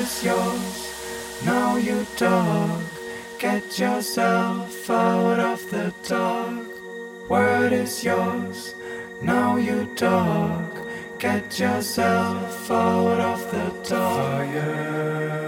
is yours? Now you dog. Get yourself out of the dark. Word is yours. Now you dog. Get yourself out of the dark. Fire.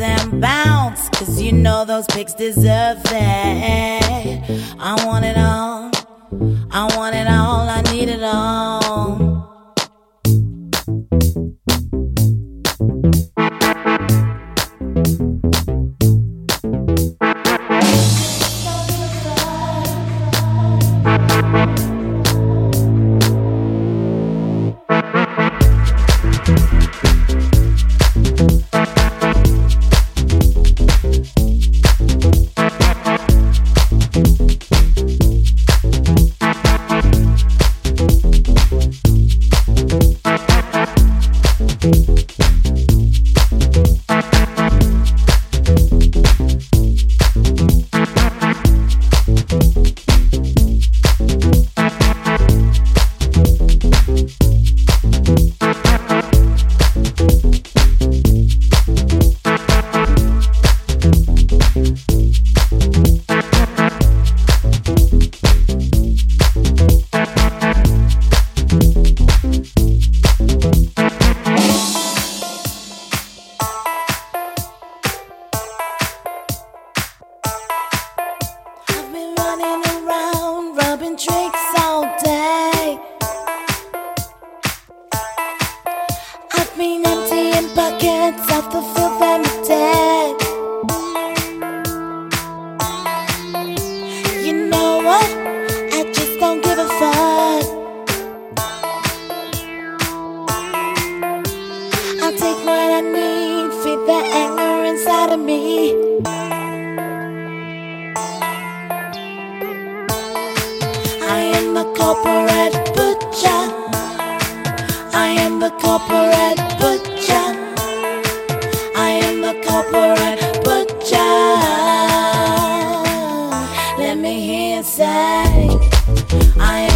and bounce. Cause you know those pigs deserve that. I want it all. I want it all. I need it all. I am the corporate butcher. I am the corporate butcher. I am the corporate butcher. Let me hear you say, I am.